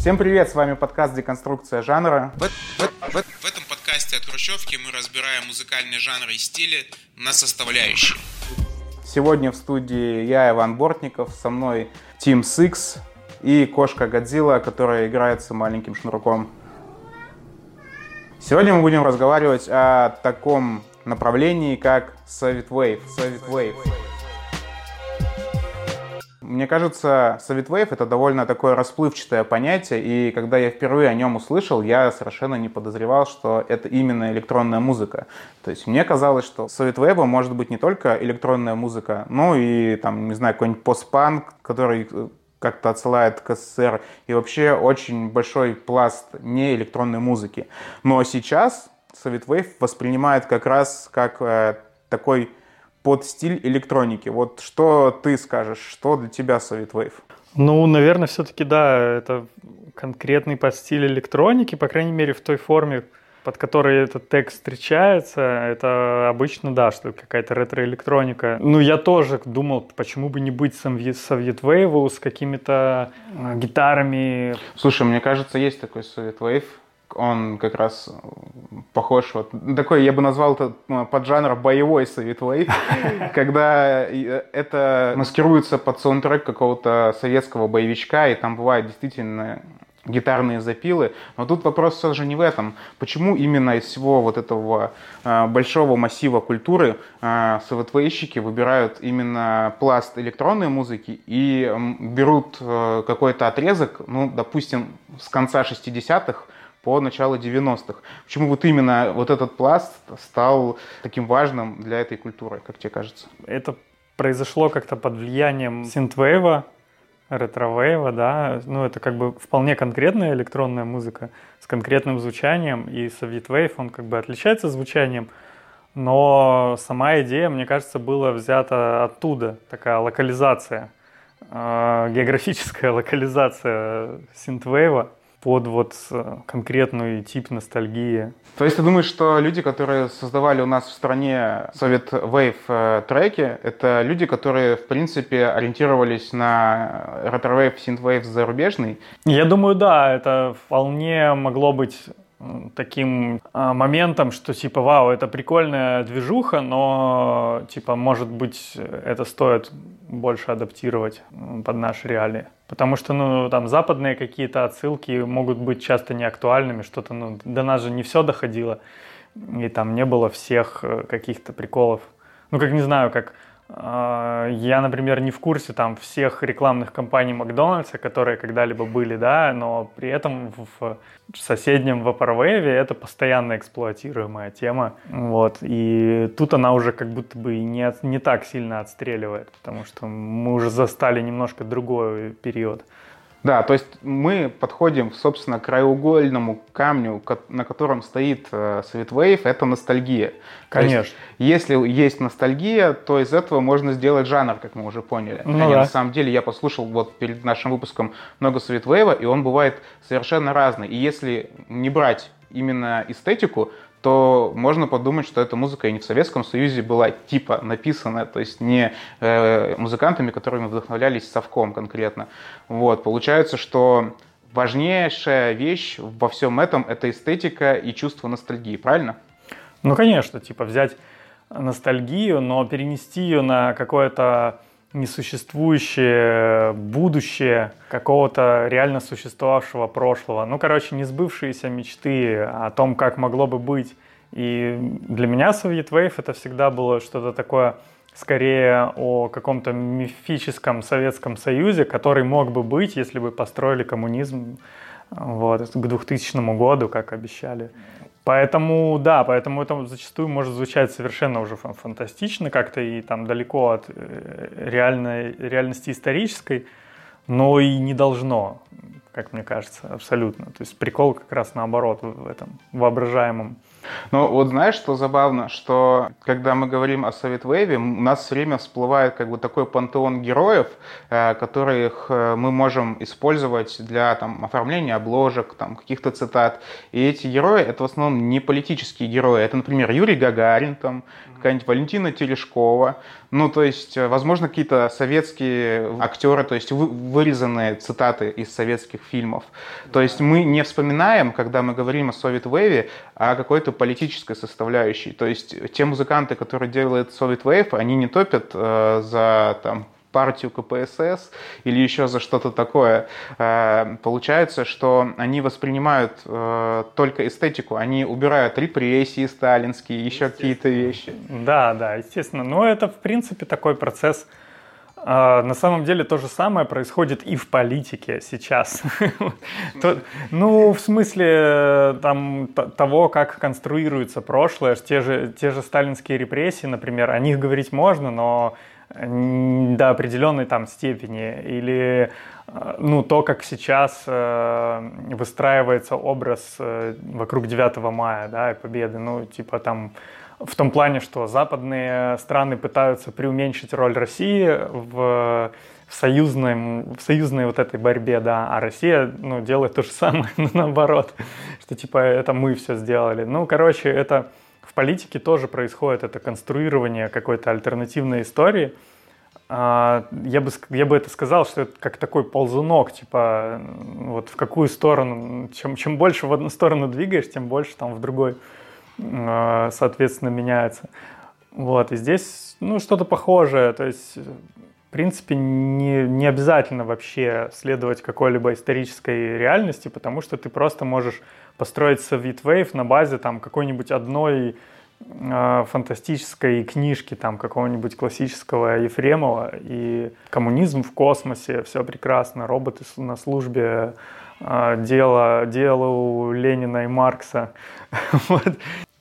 Всем привет, с вами подкаст «Деконструкция жанра». В, в, в, в этом подкасте от Хрущевки мы разбираем музыкальные жанры и стили на составляющие. Сегодня в студии я, Иван Бортников, со мной Тим Сикс и кошка Годзилла, которая играет с маленьким шнурком. Сегодня мы будем разговаривать о таком направлении, как Soviet Wave. Soviet Wave. Мне кажется, Soviet Wave — это довольно такое расплывчатое понятие, и когда я впервые о нем услышал, я совершенно не подозревал, что это именно электронная музыка. То есть мне казалось, что Soviet Wave может быть не только электронная музыка, но и, там, не знаю, какой-нибудь постпанк, который э, как-то отсылает к СССР, и вообще очень большой пласт не электронной музыки. Но сейчас Soviet Wave воспринимает как раз как э, такой под стиль электроники. Вот что ты скажешь, что для тебя Soviet Wave? Ну, наверное, все-таки да, это конкретный под стиль электроники, по крайней мере, в той форме, под которой этот текст встречается, это обычно, да, что какая-то ретро-электроника. Ну, я тоже думал, почему бы не быть Wave с какими-то э, гитарами. Слушай, мне кажется, есть такой Wave, он как раз похож, вот такой, я бы назвал это ну, поджанр боевой Совет Wave, когда э, это маскируется под саундтрек какого-то советского боевичка, и там бывают действительно гитарные запилы. Но тут вопрос все же не в этом. Почему именно из всего вот этого э, большого массива культуры э, СВТВщики выбирают именно пласт электронной музыки и э, берут э, какой-то отрезок, ну, допустим, с конца 60-х, по началу 90-х. Почему вот именно вот этот пласт стал таким важным для этой культуры, как тебе кажется? Это произошло как-то под влиянием синтвейва, ретровейва, да, ну это как бы вполне конкретная электронная музыка с конкретным звучанием, и Soviet он как бы отличается звучанием, но сама идея, мне кажется, была взята оттуда, такая локализация, э, географическая локализация synthwave а, под вот э, конкретный тип ностальгии. То есть ты думаешь, что люди, которые создавали у нас в стране Soviet Wave э, треки, это люди, которые, в принципе, ориентировались на retrowave, synthwave зарубежный? Я думаю, да, это вполне могло быть таким а, моментом, что типа, вау, это прикольная движуха, но типа, может быть, это стоит больше адаптировать под наши реалии. Потому что, ну, там, западные какие-то отсылки могут быть часто неактуальными, что-то, ну, до нас же не все доходило, и там не было всех э, каких-то приколов. Ну, как не знаю, как я, например, не в курсе там всех рекламных кампаний Макдональдса, которые когда-либо были, да, но при этом в соседнем Vaporwave это постоянно эксплуатируемая тема, вот, и тут она уже как будто бы не, не так сильно отстреливает, потому что мы уже застали немножко другой период. Да, то есть мы подходим, собственно, к краеугольному камню, на котором стоит э, Sweet это ностальгия. Конечно. Есть, если есть ностальгия, то из этого можно сделать жанр, как мы уже поняли. Ну, да. На самом деле я послушал вот перед нашим выпуском много Sweet и он бывает совершенно разный. И если не брать именно эстетику, то можно подумать, что эта музыка и не в Советском Союзе была типа написана, то есть не э, музыкантами, которыми вдохновлялись совком конкретно. Вот, получается, что важнейшая вещь во всем этом – это эстетика и чувство ностальгии, правильно? Ну, конечно, типа взять ностальгию, но перенести ее на какое-то несуществующее будущее какого-то реально существовавшего прошлого. Ну, короче, несбывшиеся мечты о том, как могло бы быть. И для меня Soviet Wave это всегда было что-то такое скорее о каком-то мифическом Советском Союзе, который мог бы быть, если бы построили коммунизм вот, к 2000 году, как обещали. Поэтому, да, поэтому это зачастую может звучать совершенно уже фантастично как-то и там далеко от э, реальной, реальности исторической, но и не должно, как мне кажется, абсолютно. То есть прикол как раз наоборот в этом воображаемом. Ну, вот знаешь, что забавно, что когда мы говорим о Совет Вейве, у нас все время всплывает как бы такой пантеон героев, э, которых э, мы можем использовать для там, оформления обложек, там, каких-то цитат. И эти герои, это в основном не политические герои. Это, например, Юрий Гагарин, там, какая-нибудь Валентина Терешкова. Ну, то есть, э, возможно, какие-то советские актеры, то есть вырезанные цитаты из советских фильмов. То есть мы не вспоминаем, когда мы говорим о Soviet Wave, о какой-то политической составляющей. То есть те музыканты, которые делают Soviet Wave, они не топят э, за там партию КПСС или еще за что-то такое. Э, получается, что они воспринимают э, только эстетику, они убирают репрессии сталинские, еще какие-то вещи. Да, да, естественно. Но это, в принципе, такой процесс, на самом деле то же самое происходит и в политике сейчас. Ну, в смысле там, того, как конструируется прошлое, те же, те же сталинские репрессии, например, о них говорить можно, но до определенной там степени, или э, ну, то, как сейчас э, выстраивается образ э, вокруг 9 мая, да, и победы, ну, типа там в том плане, что западные страны пытаются преуменьшить роль России в, в, союзной, в союзной вот этой борьбе, да, а Россия, ну, делает то же самое, но наоборот, что, типа, это мы все сделали. Ну, короче, это в политике тоже происходит это конструирование какой-то альтернативной истории. А, я бы, я бы это сказал, что это как такой ползунок, типа вот в какую сторону, чем, чем больше в одну сторону двигаешь, тем больше там в другой, соответственно, меняется. Вот, и здесь, ну, что-то похожее, то есть, в принципе, не, не обязательно вообще следовать какой-либо исторической реальности, потому что ты просто можешь построить Soviet на базе там какой-нибудь одной э, фантастической книжки там какого-нибудь классического Ефремова и коммунизм в космосе, все прекрасно, роботы на службе, э, дело, дело у Ленина и Маркса. вот.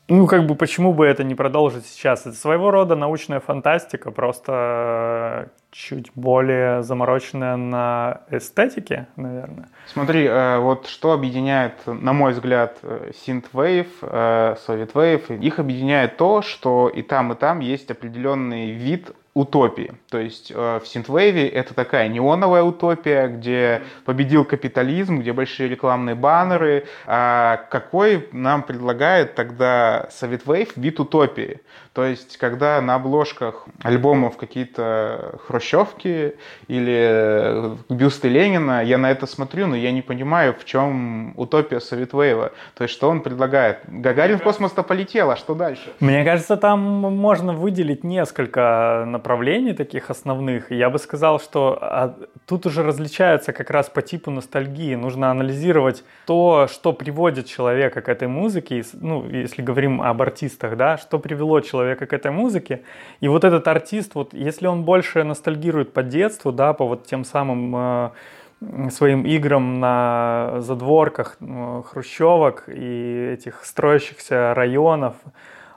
Ну, как бы, почему бы это не продолжить сейчас? Это своего рода научная фантастика, просто чуть более замороченная на эстетике, наверное. Смотри, э, вот что объединяет, на мой взгляд, Synthwave, э, Soviet Wave, их объединяет то, что и там, и там есть определенный вид утопии. То есть э, в Синтвейве это такая неоновая утопия, где победил капитализм, где большие рекламные баннеры. А какой нам предлагает тогда Совет Вейв вид утопии? То есть когда на обложках альбомов какие-то хрущевки или э, бюсты Ленина, я на это смотрю, но я не понимаю, в чем утопия Совет Вейва. То есть что он предлагает? Гагарин в космос-то полетел, а что дальше? Мне кажется, там можно выделить несколько направлений таких основных. Я бы сказал, что а, тут уже различается как раз по типу ностальгии. Нужно анализировать то, что приводит человека к этой музыке. Ну, если говорим об артистах, да, что привело человека к этой музыке. И вот этот артист, вот если он больше ностальгирует по детству, да, по вот тем самым э, своим играм на задворках э, хрущевок и этих строящихся районов,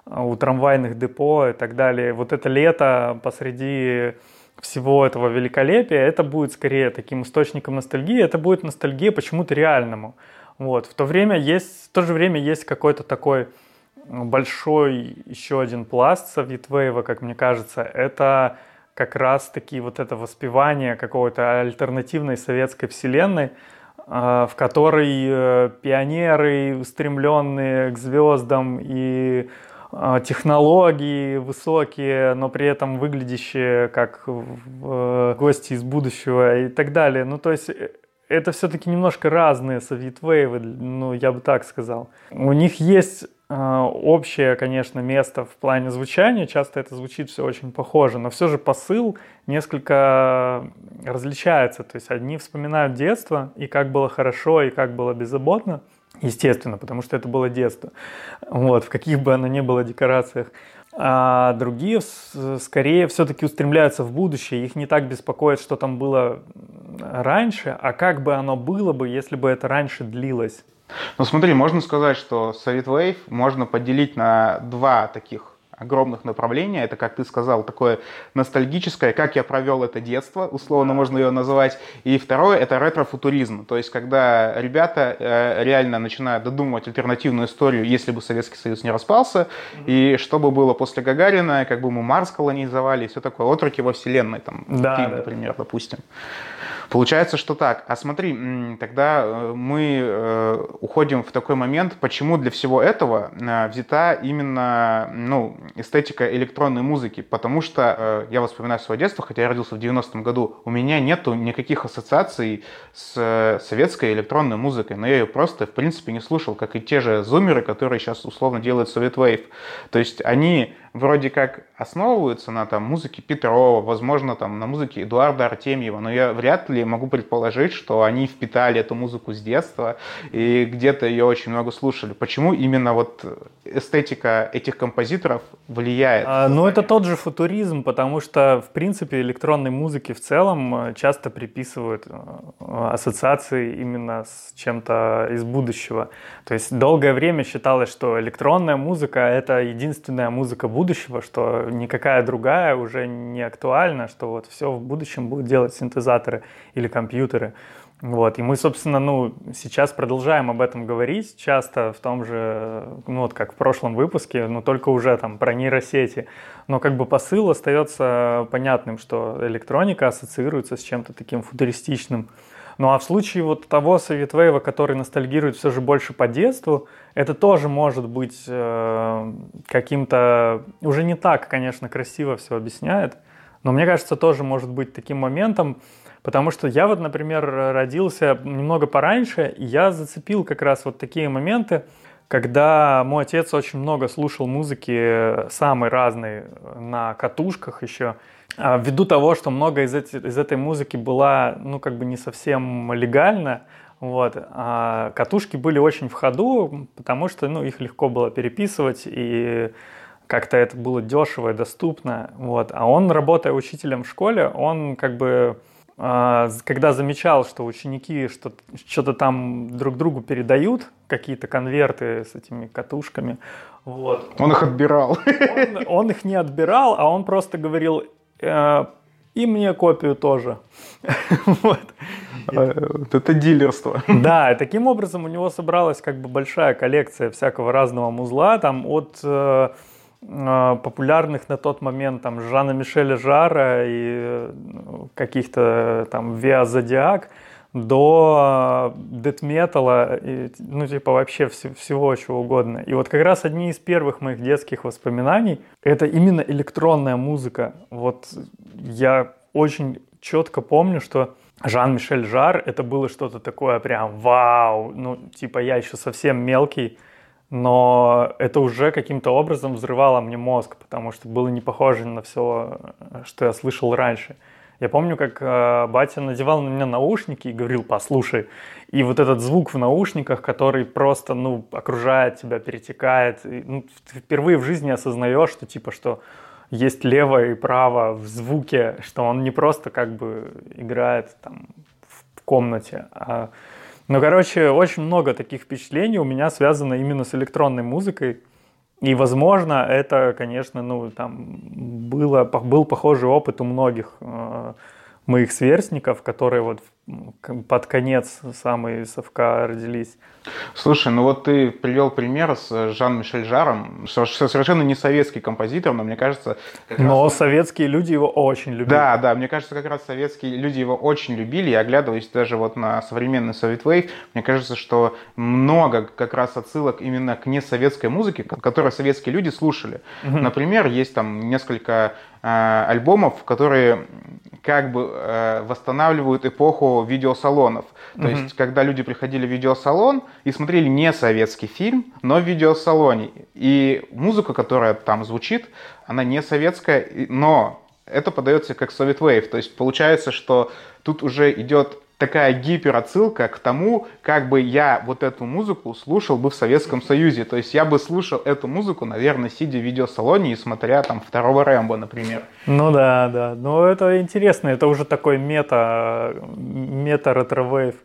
у трамвайных депо и так далее. Вот это лето посреди всего этого великолепия, это будет скорее таким источником ностальгии, это будет ностальгия почему-то реальному. Вот. В то время есть, в то же время есть какой-то такой большой еще один пласт Совитвейва, как мне кажется, это как раз-таки вот это воспевание какой-то альтернативной советской вселенной, а, в которой э, пионеры, устремленные к звездам и а, технологии высокие, но при этом выглядящие как э, гости из будущего и так далее. Ну, то есть э, это все-таки немножко разные Soviet ну, я бы так сказал. У них есть общее, конечно, место в плане звучания, часто это звучит все очень похоже, но все же посыл несколько различается. То есть одни вспоминают детство, и как было хорошо, и как было беззаботно, естественно, потому что это было детство, вот, в каких бы оно ни было декорациях. А другие скорее все-таки устремляются в будущее, их не так беспокоит, что там было раньше, а как бы оно было бы, если бы это раньше длилось. Ну смотри, можно сказать, что Soviet Wave можно поделить на два таких огромных направления. Это, как ты сказал, такое ностальгическое, как я провел это детство, условно можно ее называть. И второе — это ретро-футуризм. То есть, когда ребята э, реально начинают додумывать альтернативную историю, если бы Советский Союз не распался, mm-hmm. и что бы было после Гагарина, как бы мы Марс колонизовали, и все такое, отроки во Вселенной, там, да, фильм, да. например, допустим. Получается, что так. А смотри, тогда э, мы э, уходим в такой момент, почему для всего этого э, взята именно ну, эстетика электронной музыки. Потому что я вспоминаю свое детство, хотя я родился в 90-м году, у меня нету никаких ассоциаций с советской электронной музыкой, но я ее просто, в принципе, не слушал, как и те же зумеры, которые сейчас условно делают Soviet Wave. То есть они вроде как основываются на там, музыке Петрова, возможно, там, на музыке Эдуарда Артемьева, но я вряд ли могу предположить, что они впитали эту музыку с детства и где-то ее очень много слушали. Почему именно вот эстетика этих композиторов влияет? А, ну, это тот же футуризм, потому что, в принципе, электронной музыке в целом э, часто приписывают э, ассоциации именно с чем-то из будущего. То есть долгое время считалось, что электронная музыка — это единственная музыка будущего, что никакая другая уже не актуальна, что вот все в будущем будут делать синтезаторы или компьютеры. Вот. И мы, собственно, ну, сейчас продолжаем об этом говорить часто в том же, ну вот как в прошлом выпуске, но только уже там про нейросети. Но как бы посыл остается понятным, что электроника ассоциируется с чем-то таким футуристичным. Ну а в случае вот того Советвейва, который ностальгирует все же больше по детству, это тоже может быть э, каким-то... Уже не так, конечно, красиво все объясняет, но мне кажется, тоже может быть таким моментом, потому что я вот, например, родился немного пораньше, и я зацепил как раз вот такие моменты, когда мой отец очень много слушал музыки самой разной на катушках еще, а ввиду того, что много из, эти, из этой музыки была, ну, как бы не совсем легально, вот, а катушки были очень в ходу, потому что, ну, их легко было переписывать, и как-то это было дешево и доступно, вот. А он, работая учителем в школе, он как бы когда замечал, что ученики что-то там друг другу передают, какие-то конверты с этими катушками, вот. Он их отбирал. Он, он их не отбирал, а он просто говорил, Э, и мне копию тоже. вот. А, это дилерство. Да, таким образом у него собралась как бы большая коллекция всякого разного музла, там от э, популярных на тот момент там Жана Мишеля Жара и каких-то там Виа Зодиак, до дэт-металла, ну, типа, вообще вс- всего чего угодно. И вот как раз одни из первых моих детских воспоминаний — это именно электронная музыка. Вот я очень четко помню, что Жан-Мишель Жар — это было что-то такое прям вау, ну, типа, я еще совсем мелкий, но это уже каким-то образом взрывало мне мозг, потому что было не похоже на все, что я слышал раньше — я помню, как э, батя надевал на меня наушники и говорил, послушай. И вот этот звук в наушниках, который просто, ну, окружает тебя, перетекает. И, ну, впервые в жизни осознаешь, что, типа, что есть лево и право в звуке, что он не просто как бы играет там в комнате, а... Ну, короче, очень много таких впечатлений у меня связано именно с электронной музыкой. И, возможно, это, конечно, ну, там было, был похожий опыт у многих э, моих сверстников, которые вот под конец самые совка родились. Слушай, ну вот ты привел пример с Жан-Мишель Жаром, совершенно не советский композитор, но мне кажется... Но раз... советские люди его очень любили. Да, да, мне кажется, как раз советские люди его очень любили, и оглядываясь даже вот на современный Soviet Wave, мне кажется, что много как раз отсылок именно к несоветской музыке, которую советские люди слушали. Угу. Например, есть там несколько э, альбомов, которые как бы э, восстанавливают эпоху видеосалонов. То mm-hmm. есть, когда люди приходили в видеосалон и смотрели не советский фильм, но в видеосалоне. И музыка, которая там звучит, она не советская, но это подается как Soviet Wave. То есть получается, что тут уже идет такая гиперотсылка к тому, как бы я вот эту музыку слушал бы в Советском Союзе. То есть я бы слушал эту музыку, наверное, сидя в видеосалоне и смотря там второго Рэмбо, например. Ну да, да. Но это интересно, это уже такой мета, мета retrowave.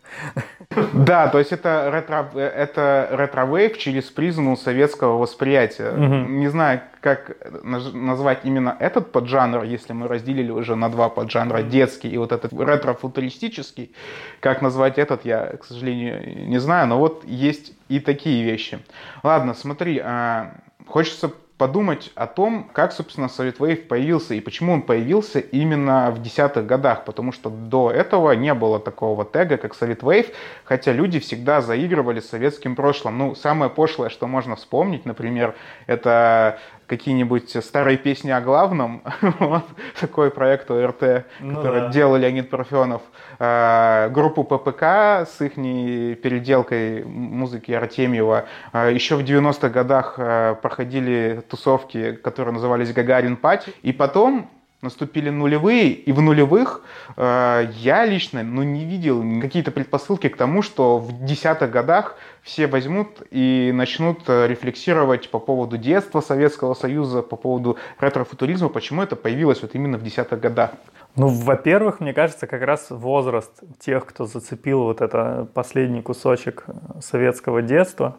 Да, то есть это ретро, это retrowave через призму советского восприятия. Не знаю, как назвать именно этот поджанр, если мы разделили уже на два поджанра, детский и вот этот ретро-футуристический. Как назвать этот, я, к сожалению, не знаю, но вот есть и такие вещи. Ладно, смотри, а, хочется подумать о том, как, собственно, Совет Wave появился и почему он появился именно в десятых годах, потому что до этого не было такого тега, как Совет Wave, хотя люди всегда заигрывали с советским прошлым. Ну, самое пошлое, что можно вспомнить, например, это какие-нибудь старые песни о главном. вот такой проект ОРТ, ну, который да. делал Леонид Парфенов. А, группу ППК с их переделкой музыки Артемьева. А, еще в 90-х годах а, проходили тусовки, которые назывались Гагарин Пати. И потом наступили нулевые, и в нулевых э, я лично ну, не видел какие-то предпосылки к тому, что в десятых годах все возьмут и начнут э, рефлексировать по поводу детства Советского Союза, по поводу ретро-футуризма, почему это появилось вот именно в десятых годах. Ну, во-первых, мне кажется, как раз возраст тех, кто зацепил вот это последний кусочек советского детства,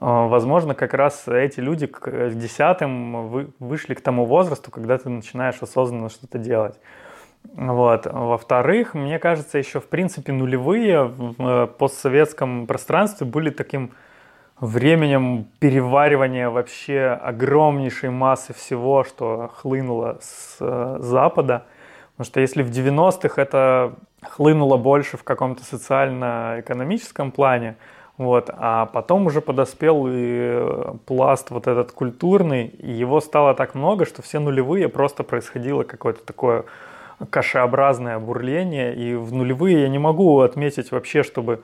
возможно, как раз эти люди к десятым вышли к тому возрасту, когда ты начинаешь осознанно что-то делать. Вот. Во-вторых, мне кажется, еще в принципе нулевые в э, постсоветском пространстве были таким временем переваривания вообще огромнейшей массы всего, что хлынуло с э, Запада. Потому что если в 90-х это хлынуло больше в каком-то социально-экономическом плане, вот. А потом уже подоспел и пласт вот этот культурный, и его стало так много, что все нулевые просто происходило какое-то такое кашеобразное бурление, и в нулевые я не могу отметить вообще, чтобы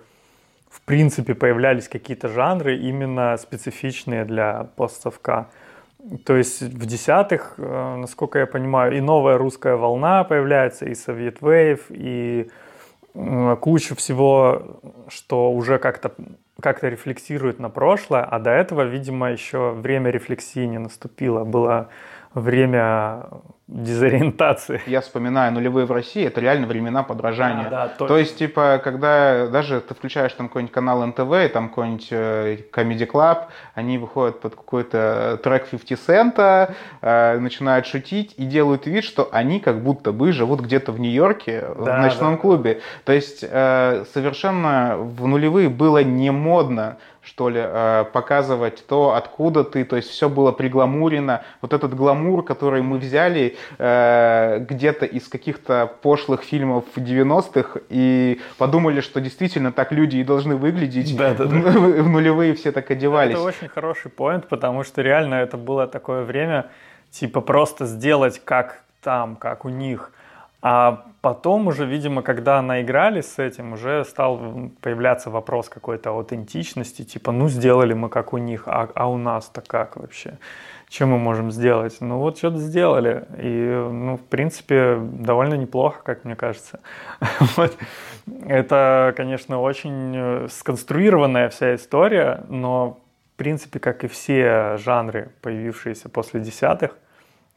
в принципе появлялись какие-то жанры именно специфичные для постсовка. То есть в десятых, э, насколько я понимаю, и новая русская волна появляется, и Совет Вейв, и кучу всего, что уже как-то как-то рефлексирует на прошлое, а до этого, видимо, еще время рефлексии не наступило. Было время дезориентации. Я вспоминаю нулевые в России, это реально времена подражания. Да, да, то... то есть, типа, когда даже ты включаешь там какой-нибудь канал НТВ, и там какой-нибудь э, Comedy Club, они выходят под какой-то трек 50 цента, э, начинают шутить и делают вид, что они как будто бы живут где-то в Нью-Йорке, да, в ночном да. клубе. То есть, э, совершенно в нулевые было не модно что ли, э, показывать то, откуда ты, то есть все было пригламурено. Вот этот гламур, который мы взяли э, где-то из каких-то пошлых фильмов 90-х и подумали, что действительно так люди и должны выглядеть. Да, да, да. В нулевые все так одевались. Это очень хороший поинт, потому что реально это было такое время, типа просто сделать как там, как у них – а потом уже, видимо, когда наигрались с этим, уже стал появляться вопрос какой-то аутентичности, типа, ну, сделали мы как у них, а, а у нас-то как вообще? Что мы можем сделать? Ну, вот что-то сделали. И, ну, в принципе, довольно неплохо, как мне кажется. вот. Это, конечно, очень э, сконструированная вся история, но, в принципе, как и все жанры, появившиеся после десятых,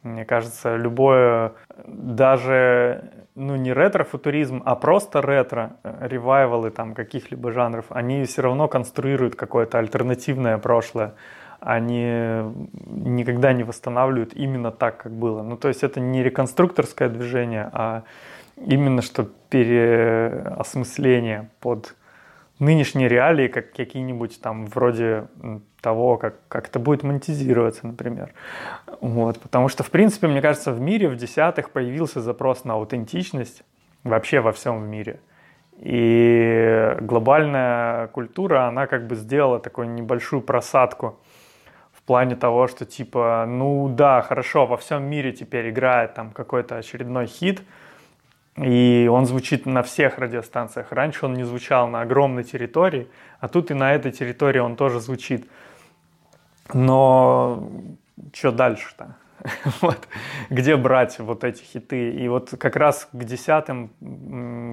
мне кажется, любое, даже, ну, не ретро-футуризм, а просто ретро, э, ревайвалы там каких-либо жанров, они все равно конструируют какое-то альтернативное прошлое. Они никогда не восстанавливают именно так, как было. Ну, то есть это не реконструкторское движение, а именно что переосмысление под нынешние реалии, как какие-нибудь там вроде того, как, как это будет монетизироваться, например. Вот, потому что, в принципе, мне кажется, в мире в десятых появился запрос на аутентичность вообще во всем в мире. И глобальная культура, она как бы сделала такую небольшую просадку в плане того, что типа, ну да, хорошо, во всем мире теперь играет там какой-то очередной хит, и он звучит на всех радиостанциях. Раньше он не звучал на огромной территории, а тут и на этой территории он тоже звучит. Но что дальше-то? вот. Где брать вот эти хиты? И вот как раз к десятым,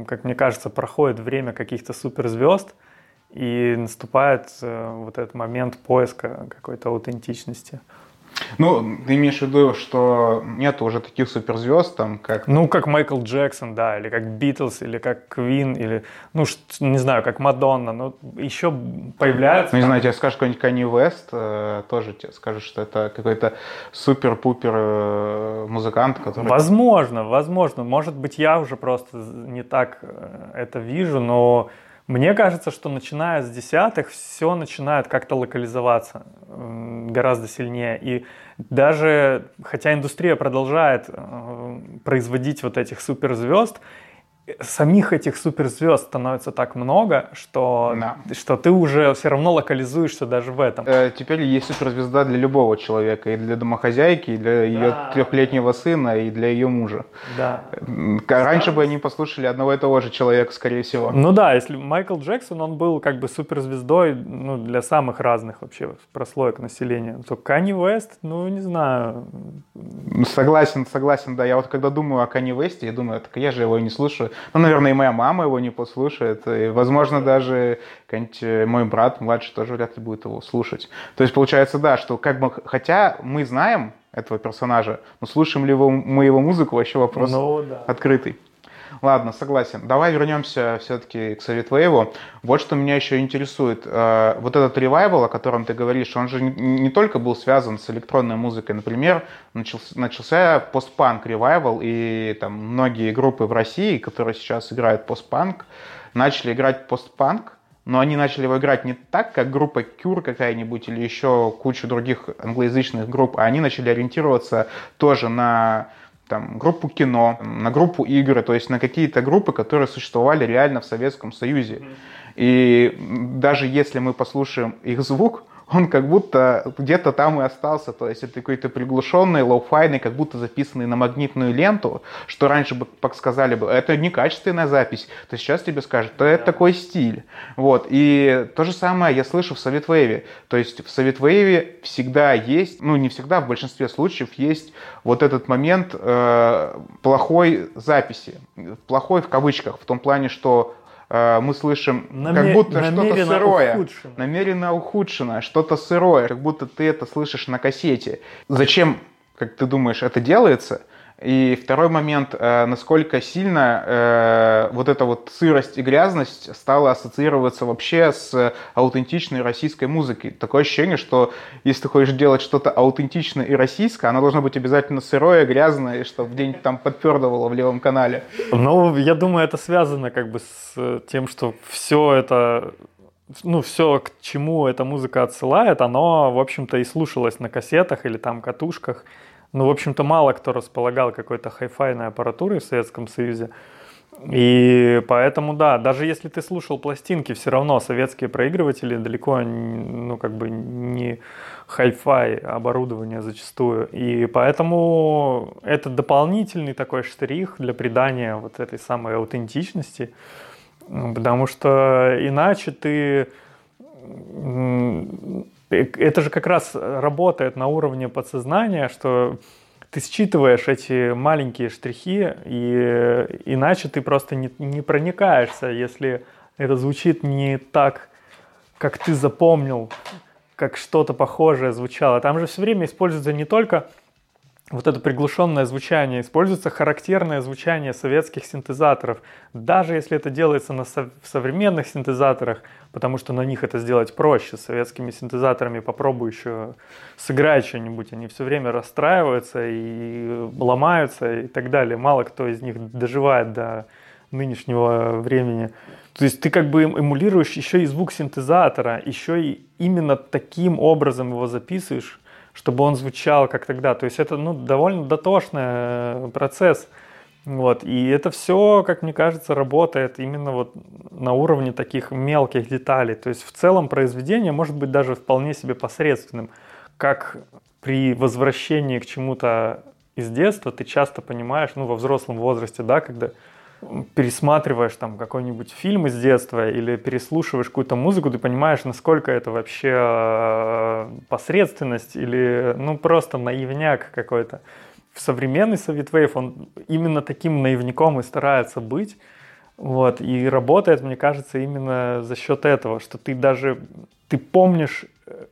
как мне кажется, проходит время каких-то суперзвезд, и наступает э, вот этот момент поиска какой-то аутентичности. Ну, ты имеешь в виду, что нет уже таких суперзвезд, там, как... Ну, как Майкл Джексон, да, или как Битлз, или как Квин, или, ну, не знаю, как Мадонна, но еще появляются... Ну, не знаю, тебе скажешь какой-нибудь Канни Вест, э, тоже тебе скажешь, что это какой-то супер-пупер э, музыкант, который... Возможно, возможно. Может быть, я уже просто не так э, это вижу, но Мне кажется, что начиная с десятых все начинает как-то локализоваться гораздо сильнее. И даже, хотя индустрия продолжает э, производить вот этих суперзвезд, самих этих суперзвезд становится так много, что, да. что ты уже все равно локализуешься даже в этом. Э, теперь есть суперзвезда для любого человека, и для домохозяйки, и для да. ее трехлетнего сына, и для ее мужа. Да. Раньше бы они послушали одного и того же человека, скорее всего. Ну да, если Майкл Джексон, он был как бы суперзвездой ну, для самых разных вообще прослоек населения, то Канни Вест, ну не знаю. Согласен, согласен, да. Я вот когда думаю о Канни Весте, я думаю, так я же его не слушаю. Ну, наверное, и моя мама его не послушает. И, возможно, даже э, мой брат младший тоже вряд ли будет его слушать. То есть, получается, да, что как бы, хотя мы знаем этого персонажа, но слушаем ли мы его музыку, вообще вопрос ну, да. открытый. Ладно, согласен. Давай вернемся все-таки к Советвейву. Вот что меня еще интересует. Э, вот этот ревайвал, о котором ты говоришь, он же не только был связан с электронной музыкой. Например, начался, начался постпанк ревайвал, и там многие группы в России, которые сейчас играют постпанк, начали играть постпанк, но они начали его играть не так, как группа Cure какая-нибудь или еще кучу других англоязычных групп, а они начали ориентироваться тоже на там, группу кино, на группу игры, то есть на какие-то группы, которые существовали реально в Советском Союзе. И даже если мы послушаем их звук, он как будто где-то там и остался. То есть это какой-то приглушенный, лоу-файный, как будто записанный на магнитную ленту, что раньше бы сказали бы, это некачественная запись, то сейчас тебе скажут, то это такой стиль. Вот. И то же самое я слышу в Sovietwave е. То есть в Sovietwave е всегда есть, ну не всегда, в большинстве случаев есть вот этот момент э, плохой записи. Плохой в кавычках, в том плане, что мы слышим, Намер... как будто что-то сырое, ухудшено. намеренно ухудшенное, что-то сырое, как будто ты это слышишь на кассете. Зачем, как ты думаешь, это делается? И второй момент, э, насколько сильно э, вот эта вот сырость и грязность стала ассоциироваться вообще с аутентичной российской музыкой. Такое ощущение, что если ты хочешь делать что-то аутентичное и российское, оно должно быть обязательно сырое, грязное, чтобы где-нибудь там подпердывало в левом канале. Ну, я думаю, это связано как бы с тем, что все это ну, все, к чему эта музыка отсылает, оно, в общем-то, и слушалось на кассетах или там катушках. Ну, в общем-то, мало кто располагал какой-то хай-файной аппаратурой в Советском Союзе. И поэтому, да, даже если ты слушал пластинки, все равно советские проигрыватели далеко, ну, как бы не хай-фай оборудование зачастую. И поэтому это дополнительный такой штрих для придания вот этой самой аутентичности. Потому что иначе ты это же как раз работает на уровне подсознания, что ты считываешь эти маленькие штрихи, и иначе ты просто не, не проникаешься, если это звучит не так, как ты запомнил, как что-то похожее звучало. Там же все время используется не только вот это приглушенное звучание, используется характерное звучание советских синтезаторов. Даже если это делается на со- современных синтезаторах, потому что на них это сделать проще, с советскими синтезаторами попробуй еще сыграть что-нибудь, они все время расстраиваются и ломаются и так далее. Мало кто из них доживает до нынешнего времени. То есть ты как бы эмулируешь еще и звук синтезатора, еще и именно таким образом его записываешь, чтобы он звучал как тогда. То есть это ну, довольно дотошный э, процесс. Вот. И это все, как мне кажется, работает именно вот на уровне таких мелких деталей. То есть в целом произведение может быть даже вполне себе посредственным. Как при возвращении к чему-то из детства ты часто понимаешь, ну, во взрослом возрасте, да, когда пересматриваешь там какой-нибудь фильм из детства или переслушиваешь какую-то музыку, ты понимаешь, насколько это вообще э, посредственность или ну просто наивняк какой-то. В современный Советвейв он именно таким наивником и старается быть. Вот, и работает, мне кажется, именно за счет этого, что ты даже, ты помнишь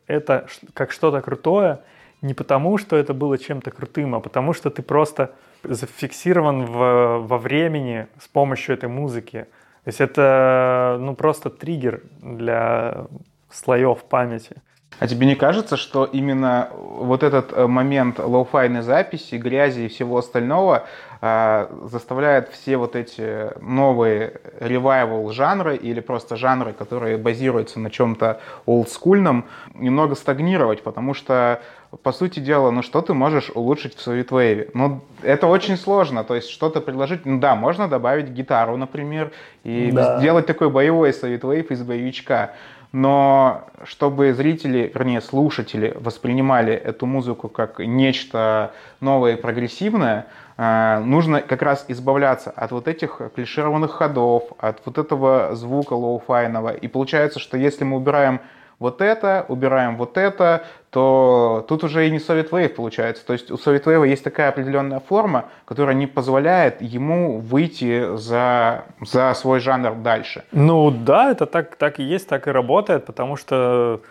это как что-то крутое, не потому, что это было чем-то крутым, а потому, что ты просто зафиксирован в, во времени с помощью этой музыки. То есть это ну, просто триггер для слоев памяти. А тебе не кажется, что именно вот этот э, момент лоу-файной записи, грязи и всего остального э, заставляет все вот эти новые revival жанры или просто жанры, которые базируются на чем-то олдскульном, немного стагнировать, потому что по сути дела, ну что ты можешь улучшить в Sovietwave? Ну, это очень сложно, то есть что-то предложить, ну да, можно добавить гитару, например, и да. сделать такой боевой Sovietwave из боевичка, но чтобы зрители, вернее слушатели воспринимали эту музыку как нечто новое и прогрессивное, э, нужно как раз избавляться от вот этих клишированных ходов, от вот этого звука лоу-файного. И получается, что если мы убираем вот это, убираем вот это, то тут уже и не Soviet Wave получается. То есть у Soviet Wave есть такая определенная форма, которая не позволяет ему выйти за, за свой жанр дальше. Ну да, это так, так и есть, так и работает, потому что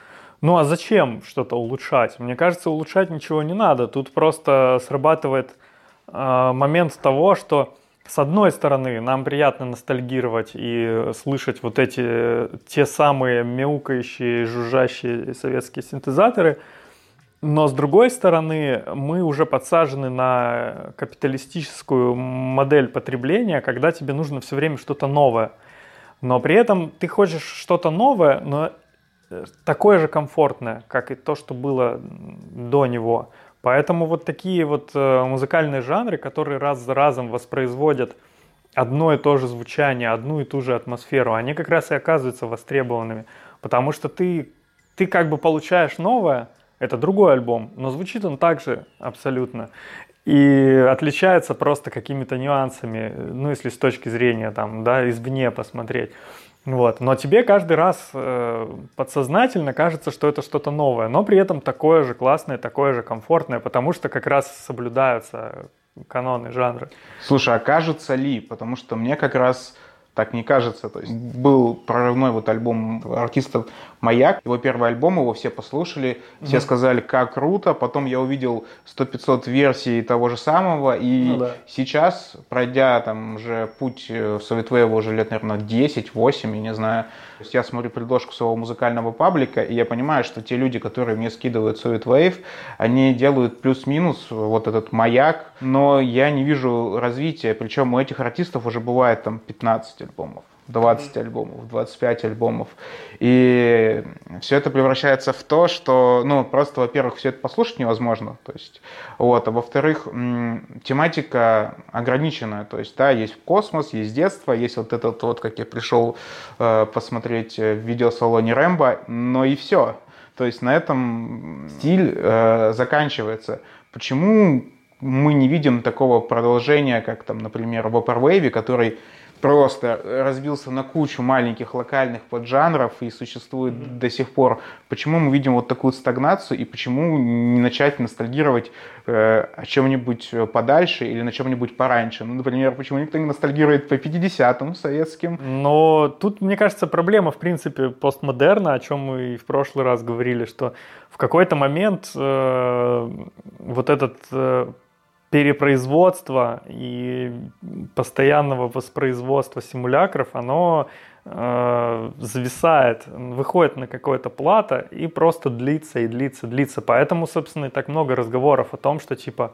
ну а зачем что-то улучшать? Мне кажется, улучшать ничего не надо. Тут просто срабатывает э, момент того, что с одной стороны, нам приятно ностальгировать и слышать вот эти те самые мяукающие, жужжащие советские синтезаторы, но с другой стороны, мы уже подсажены на капиталистическую модель потребления, когда тебе нужно все время что-то новое. Но при этом ты хочешь что-то новое, но такое же комфортное, как и то, что было до него. Поэтому вот такие вот э, музыкальные жанры, которые раз за разом воспроизводят одно и то же звучание, одну и ту же атмосферу, они как раз и оказываются востребованными. Потому что ты, ты как бы получаешь новое, это другой альбом, но звучит он также абсолютно. И отличается просто какими-то нюансами, ну, если с точки зрения, там, да, извне посмотреть. Вот. Но тебе каждый раз э, подсознательно кажется, что это что-то новое, но при этом такое же классное, такое же комфортное, потому что как раз соблюдаются каноны жанра. Слушай, а кажется ли? Потому что мне как раз так не кажется. То есть был прорывной вот альбом артистов «Маяк». Его первый альбом, его все послушали, все mm сказали, как круто. Потом я увидел 100-500 версий того же самого. И ну, да. сейчас, пройдя там уже путь в Совет уже лет, наверное, 10-8, я не знаю, то есть я смотрю предложку своего музыкального паблика, и я понимаю, что те люди, которые мне скидывают Soviet Wave, они делают плюс-минус вот этот маяк, но я не вижу развития. Причем у этих артистов уже бывает там 15 альбомов. 20 альбомов, 25 альбомов. И все это превращается в то, что, ну, просто, во-первых, все это послушать невозможно, то есть, вот, а во-вторых, тематика ограниченная, то есть, да, есть космос, есть детство, есть вот этот вот, как я пришел э, посмотреть в видеосалоне Рэмбо, но и все. То есть на этом стиль э, заканчивается. Почему мы не видим такого продолжения, как там, например, в Vaporwave, который просто разбился на кучу маленьких локальных поджанров и существует mm-hmm. до сих пор. Почему мы видим вот такую стагнацию и почему не начать ностальгировать э, о чем-нибудь подальше или на чем-нибудь пораньше? Ну, например, почему никто не ностальгирует по 50-м советским? Но тут, мне кажется, проблема, в принципе, постмодерна, о чем мы и в прошлый раз говорили, что в какой-то момент э, вот этот э, перепроизводства и постоянного воспроизводства симулякров, оно э, зависает, выходит на какое-то плато и просто длится и длится, длится. Поэтому, собственно, и так много разговоров о том, что типа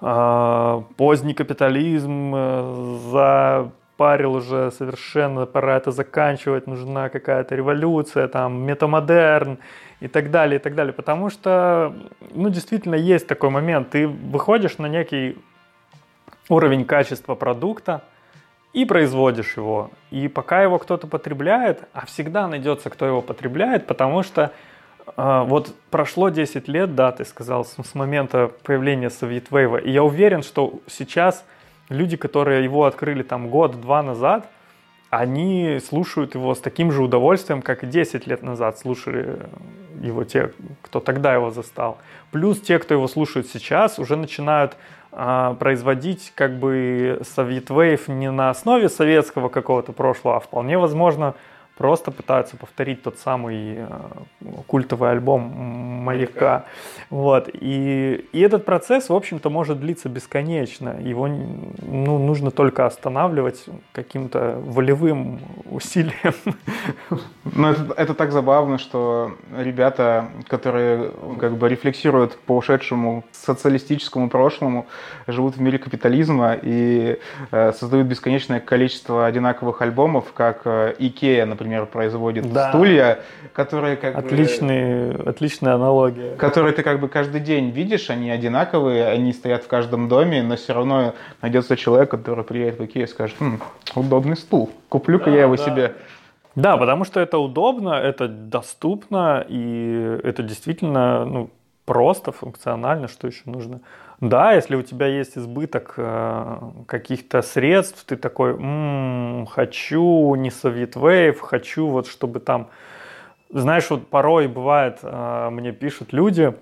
э, поздний капитализм э, запарил уже совершенно, пора это заканчивать, нужна какая-то революция, там, метамодерн и так далее, и так далее. Потому что, ну, действительно, есть такой момент. Ты выходишь на некий уровень качества продукта и производишь его. И пока его кто-то потребляет, а всегда найдется, кто его потребляет, потому что э, вот прошло 10 лет, да, ты сказал, с, с момента появления Советвейва, и я уверен, что сейчас люди, которые его открыли там год-два назад – они слушают его с таким же удовольствием, как и 10 лет назад слушали его те, кто тогда его застал. Плюс те, кто его слушает сейчас, уже начинают э, производить как бы Soviet не на основе советского какого-то прошлого, а вполне возможно просто пытаются повторить тот самый э, культовый альбом маяка. Вот. И, и этот процесс, в общем-то, может длиться бесконечно. Его ну, нужно только останавливать каким-то волевым усилием. Ну, это, это так забавно, что ребята, которые как бы рефлексируют по ушедшему социалистическому прошлому, живут в мире капитализма и э, создают бесконечное количество одинаковых альбомов, как э, Икея, например, производит да. стулья, которые как Отличные, бы... Отличная аналогия. Которые ты как бы каждый день видишь, они одинаковые, они стоят в каждом доме, но все равно найдется человек, который приедет в Икею и скажет, хм, удобный стул, куплю-ка да, я его да. себе. Да, потому что это удобно, это доступно, и это действительно ну, просто, функционально, что еще нужно. Да, если у тебя есть избыток э, каких-то средств, ты такой, м-м, хочу не Soviet Wave, хочу вот чтобы там... Знаешь, вот порой бывает, э, мне пишут люди,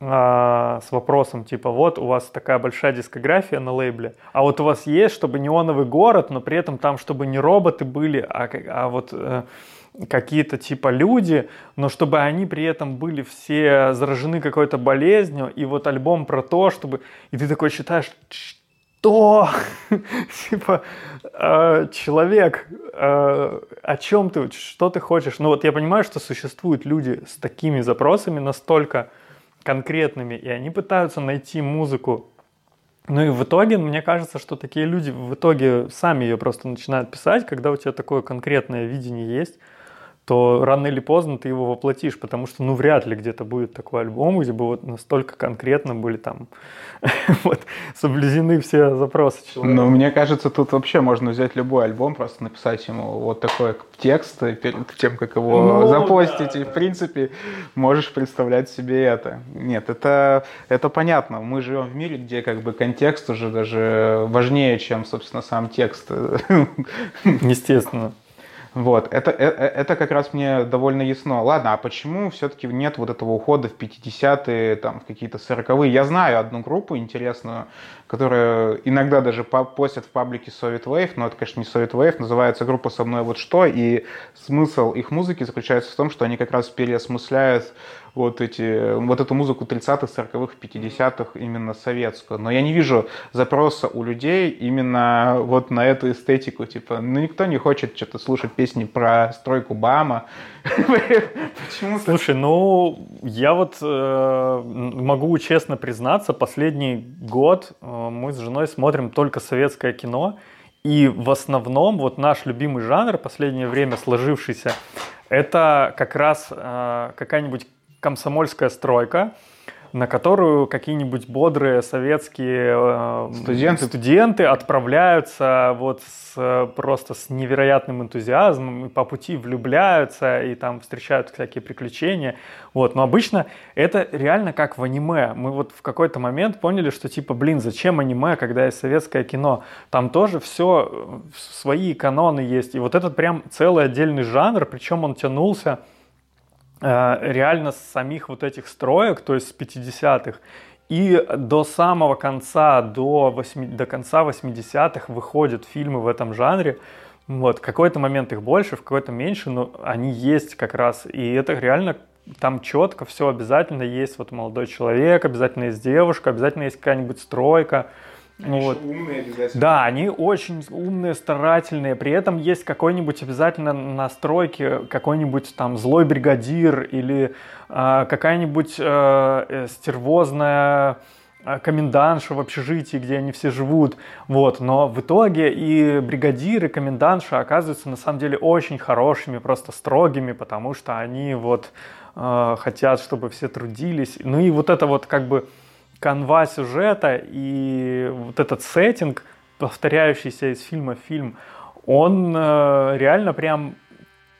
а, с вопросом типа вот у вас такая большая дискография на лейбле, а вот у вас есть, чтобы неоновый город, но при этом там, чтобы не роботы были, а, а вот э, какие-то типа люди, но чтобы они при этом были все заражены какой-то болезнью, и вот альбом про то, чтобы... И ты такой читаешь, что? типа, э, человек, э, о чем ты, что ты хочешь? Ну вот я понимаю, что существуют люди с такими запросами настолько конкретными, и они пытаются найти музыку. Ну и в итоге, мне кажется, что такие люди в итоге сами ее просто начинают писать, когда у тебя такое конкретное видение есть то рано или поздно ты его воплотишь, потому что, ну, вряд ли где-то будет такой альбом, где бы вот настолько конкретно были там вот соблюдены все запросы человека. Ну, мне кажется, тут вообще можно взять любой альбом, просто написать ему вот такой текст перед тем, как его ну, запостить, да. и, в принципе, можешь представлять себе это. Нет, это, это понятно. Мы живем в мире, где как бы контекст уже даже важнее, чем, собственно, сам текст. Естественно. Вот, это, это, это как раз мне довольно ясно. Ладно, а почему все-таки нет вот этого ухода в 50-е, там, в какие-то 40-е? Я знаю одну группу интересную, которая иногда даже постят в паблике Soviet Wave, но это, конечно, не Soviet Wave, называется группа «Со мной вот что», и смысл их музыки заключается в том, что они как раз переосмысляют вот, эти, вот эту музыку 30-х, 40-х, 50-х, именно советскую. Но я не вижу запроса у людей именно вот на эту эстетику. Типа, ну никто не хочет что-то слушать песни про стройку Бама. Почему? Слушай, ну я вот э, могу честно признаться, последний год э, мы с женой смотрим только советское кино. И в основном вот наш любимый жанр, последнее время сложившийся, это как раз э, какая-нибудь комсомольская стройка, на которую какие-нибудь бодрые советские э, студенты, студенты отправляются вот с, просто с невероятным энтузиазмом и по пути влюбляются и там встречают всякие приключения. Вот. Но обычно это реально как в аниме. Мы вот в какой-то момент поняли, что типа, блин, зачем аниме, когда есть советское кино? Там тоже все, э, свои каноны есть. И вот этот прям целый отдельный жанр, причем он тянулся реально с самих вот этих строек, то есть с 50-х, и до самого конца, до, 8, до конца 80-х выходят фильмы в этом жанре. Вот, в какой-то момент их больше, в какой-то меньше, но они есть как раз. И это реально там четко все обязательно есть вот молодой человек, обязательно есть девушка, обязательно есть какая-нибудь стройка. Они вот. умные обязательно. Да, они очень умные, старательные. При этом есть какой-нибудь обязательно на стройке какой-нибудь там злой бригадир или э, какая-нибудь э, э стервозная э, комендантша в общежитии, где они все живут. Вот. Но в итоге и бригадир, и комендантша оказываются на самом деле очень хорошими, просто строгими, потому что они вот э, хотят, чтобы все трудились. Ну и вот это вот как бы канва сюжета и вот этот сеттинг, повторяющийся из фильма в фильм, он э, реально прям,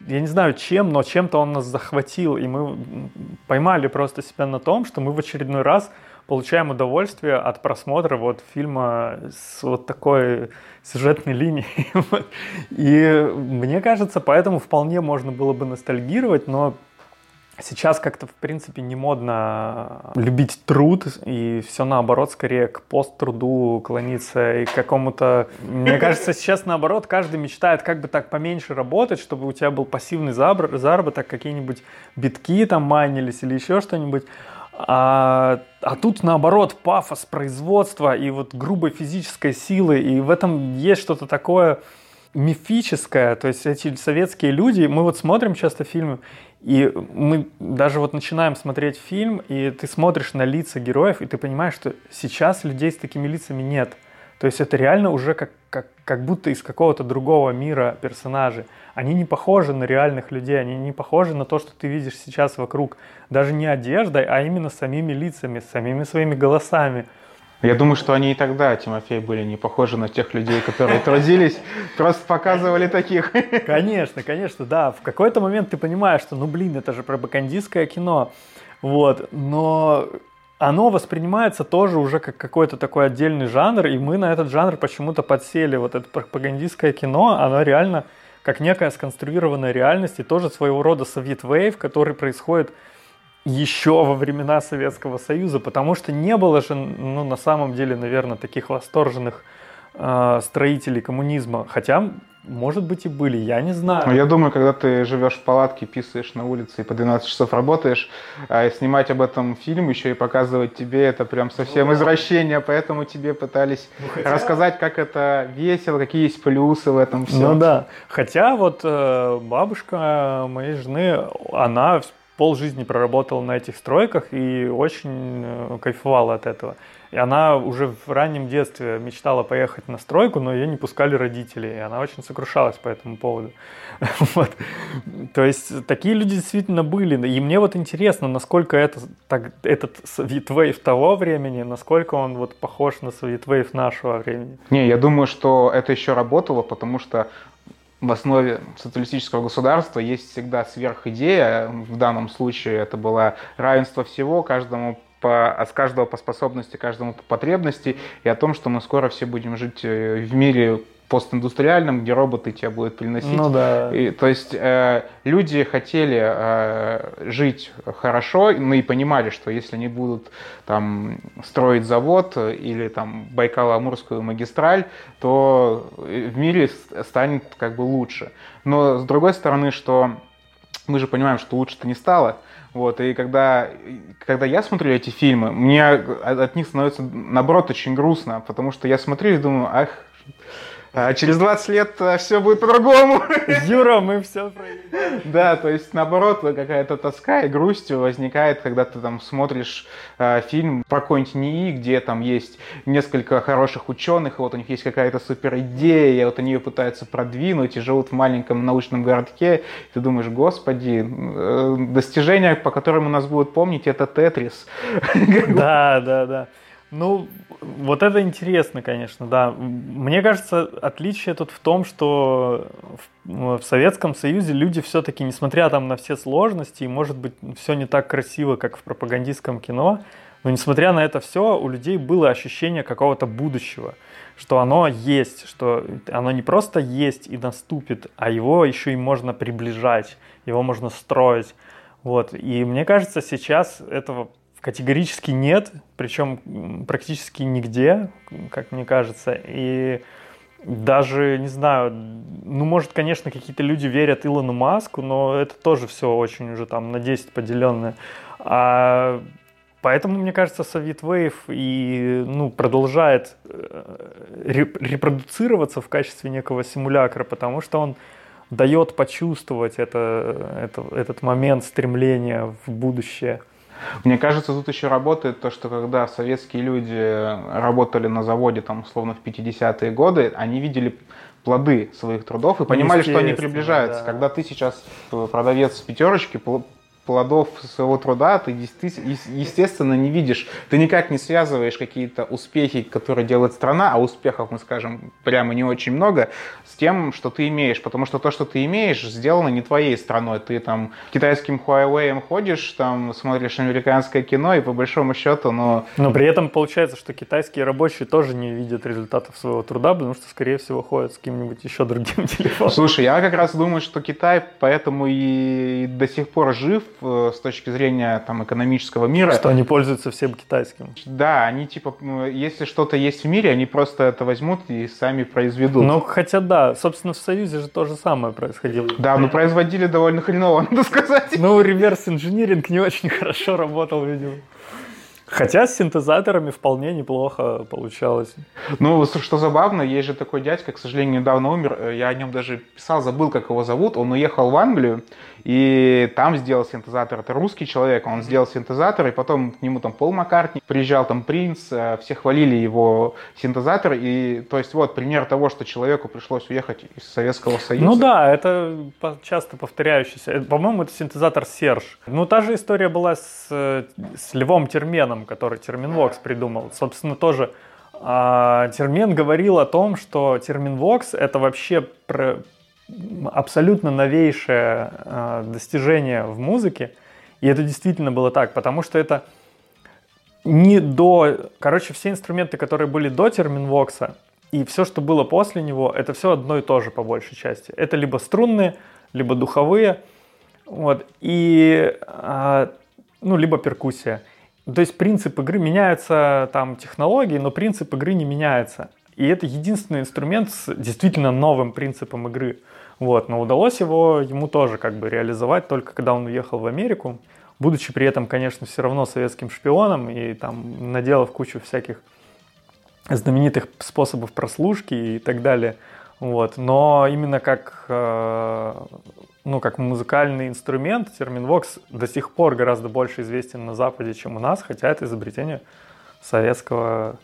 я не знаю чем, но чем-то он нас захватил, и мы поймали просто себя на том, что мы в очередной раз получаем удовольствие от просмотра вот фильма с вот такой сюжетной линией. И мне кажется, поэтому вполне можно было бы ностальгировать, но Сейчас как-то, в принципе, не модно любить труд, и все наоборот, скорее к посттруду клониться и к какому-то... Мне кажется, сейчас наоборот, каждый мечтает как бы так поменьше работать, чтобы у тебя был пассивный заработок, какие-нибудь битки там майнились или еще что-нибудь. А, а тут наоборот пафос производства и вот грубой физической силы, и в этом есть что-то такое мифическое, то есть эти советские люди, мы вот смотрим часто фильмы, и мы даже вот начинаем смотреть фильм, и ты смотришь на лица героев, и ты понимаешь, что сейчас людей с такими лицами нет. То есть это реально уже как, как, как будто из какого-то другого мира персонажи. Они не похожи на реальных людей, они не похожи на то, что ты видишь сейчас вокруг. Даже не одеждой, а именно самими лицами, самими своими голосами. Я думаю, что они и тогда, Тимофей, были не похожи на тех людей, которые трудились, просто показывали таких. Конечно, конечно, да. В какой-то момент ты понимаешь, что, ну блин, это же пропагандистское кино. Вот, но оно воспринимается тоже уже как какой-то такой отдельный жанр, и мы на этот жанр почему-то подсели. Вот это пропагандистское кино, оно реально как некая сконструированная реальность и тоже своего рода совет вейв, который происходит еще во времена Советского Союза, потому что не было же, ну, на самом деле, наверное, таких восторженных э, строителей коммунизма. Хотя, может быть, и были, я не знаю. Ну, я думаю, когда ты живешь в палатке, писаешь на улице и по 12 часов работаешь, а снимать об этом фильм еще и показывать тебе, это прям совсем ну, извращение, поэтому тебе пытались ну, хотя... рассказать, как это весело, какие есть плюсы в этом все. Ну да, хотя вот э, бабушка моей жены, она пол жизни проработала на этих стройках и очень э, кайфовала от этого. И она уже в раннем детстве мечтала поехать на стройку, но ее не пускали родители, и она очень сокрушалась по этому поводу. вот. То есть такие люди действительно были. И мне вот интересно, насколько это, так, этот Светвейв того времени, насколько он вот похож на Светвейв нашего времени. Не, я думаю, что это еще работало, потому что в основе социалистического государства есть всегда сверхидея. В данном случае это было равенство всего, каждому по, от каждого по способности, каждому по потребности, и о том, что мы скоро все будем жить э, в мире постиндустриальном, где роботы тебя будут приносить. Ну да. И, то есть э, люди хотели э, жить хорошо, ну и понимали, что если они будут там строить завод или там Байкало-Амурскую магистраль, то в мире станет как бы лучше. Но с другой стороны, что мы же понимаем, что лучше-то не стало. Вот, и когда, когда я смотрю эти фильмы, мне от них становится, наоборот, очень грустно, потому что я смотрю и думаю, ах, а через 20 лет э, все будет по-другому. Юра, мы все проедем. Да, то есть наоборот, какая-то тоска и грусть возникает, когда ты там смотришь э, фильм про какой-нибудь НИИ, где там есть несколько хороших ученых, и вот у них есть какая-то супер идея, и вот они ее пытаются продвинуть и живут в маленьком научном городке. И ты думаешь, господи, э, достижения, по которым у нас будут помнить, это Тетрис. Да, да, да. Ну, вот это интересно, конечно, да. Мне кажется, отличие тут в том, что в, в Советском Союзе люди все-таки, несмотря там на все сложности, и может быть все не так красиво, как в пропагандистском кино, но несмотря на это все, у людей было ощущение какого-то будущего, что оно есть, что оно не просто есть и наступит, а его еще и можно приближать, его можно строить. Вот. И мне кажется, сейчас этого Категорически нет, причем практически нигде, как мне кажется. И даже, не знаю, ну, может, конечно, какие-то люди верят Илону Маску, но это тоже все очень уже там на 10 поделенное. А Поэтому, мне кажется, Совет Wave и ну, продолжает э, репродуцироваться в качестве некого симулякра, потому что он дает почувствовать это, это, этот момент стремления в будущее. Мне кажется, тут еще работает то, что когда советские люди работали на заводе, там, условно, в 50-е годы, они видели плоды своих трудов и понимали, что они приближаются. Да. Когда ты сейчас э, продавец пятерочки, плодов своего труда ты естественно не видишь. Ты никак не связываешь какие-то успехи, которые делает страна, а успехов, мы скажем, прямо не очень много, с тем, что ты имеешь. Потому что то, что ты имеешь, сделано не твоей страной. Ты там китайским Huawei ходишь, там смотришь американское кино, и по большому счету, но... Но при этом получается, что китайские рабочие тоже не видят результатов своего труда, потому что, скорее всего, ходят с каким-нибудь еще другим телефоном. Слушай, я как раз думаю, что Китай поэтому и до сих пор жив с точки зрения там, экономического мира. Что они пользуются всем китайским. Да, они типа, если что-то есть в мире, они просто это возьмут и сами произведут. Ну, хотя да, собственно, в Союзе же то же самое происходило. Да, но производили довольно хреново, надо сказать. Ну, реверс-инжиниринг не очень хорошо работал, видимо. Хотя с синтезаторами вполне неплохо получалось. Ну, что забавно, есть же такой дядька, к сожалению, недавно умер. Я о нем даже писал, забыл, как его зовут. Он уехал в Англию, и там сделал синтезатор. Это русский человек, он сделал синтезатор, и потом к нему там Пол Маккартни приезжал, там Принц, э, все хвалили его синтезатор. И, то есть, вот пример того, что человеку пришлось уехать из Советского Союза. Ну да, это часто повторяющийся. Э, по-моему, это синтезатор Серж. Ну, та же история была с, э, с Львом Терменом, который Терминвокс придумал. Собственно, тоже а, Термен говорил о том, что Терминвокс это вообще про, абсолютно новейшее э, достижение в музыке. И это действительно было так, потому что это не до... Короче, все инструменты, которые были до терминвокса, и все, что было после него, это все одно и то же по большей части. Это либо струнные, либо духовые, вот, и, э, ну, либо перкуссия. То есть принцип игры меняются, там, технологии, но принцип игры не меняется. И это единственный инструмент с действительно новым принципом игры. Вот, но удалось его ему тоже как бы реализовать только когда он уехал в Америку, будучи при этом, конечно, все равно советским шпионом и там наделав кучу всяких знаменитых способов прослушки и так далее. Вот. Но именно как, э, ну, как музыкальный инструмент терминвокс до сих пор гораздо больше известен на Западе, чем у нас, хотя это изобретение советского